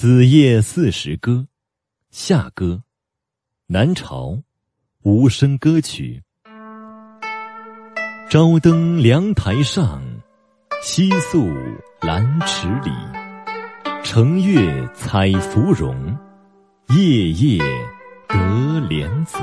子夜四时歌，夏歌，南朝，无声歌曲。朝登凉台上，夕宿兰池里。乘月采芙蓉，夜夜得莲子。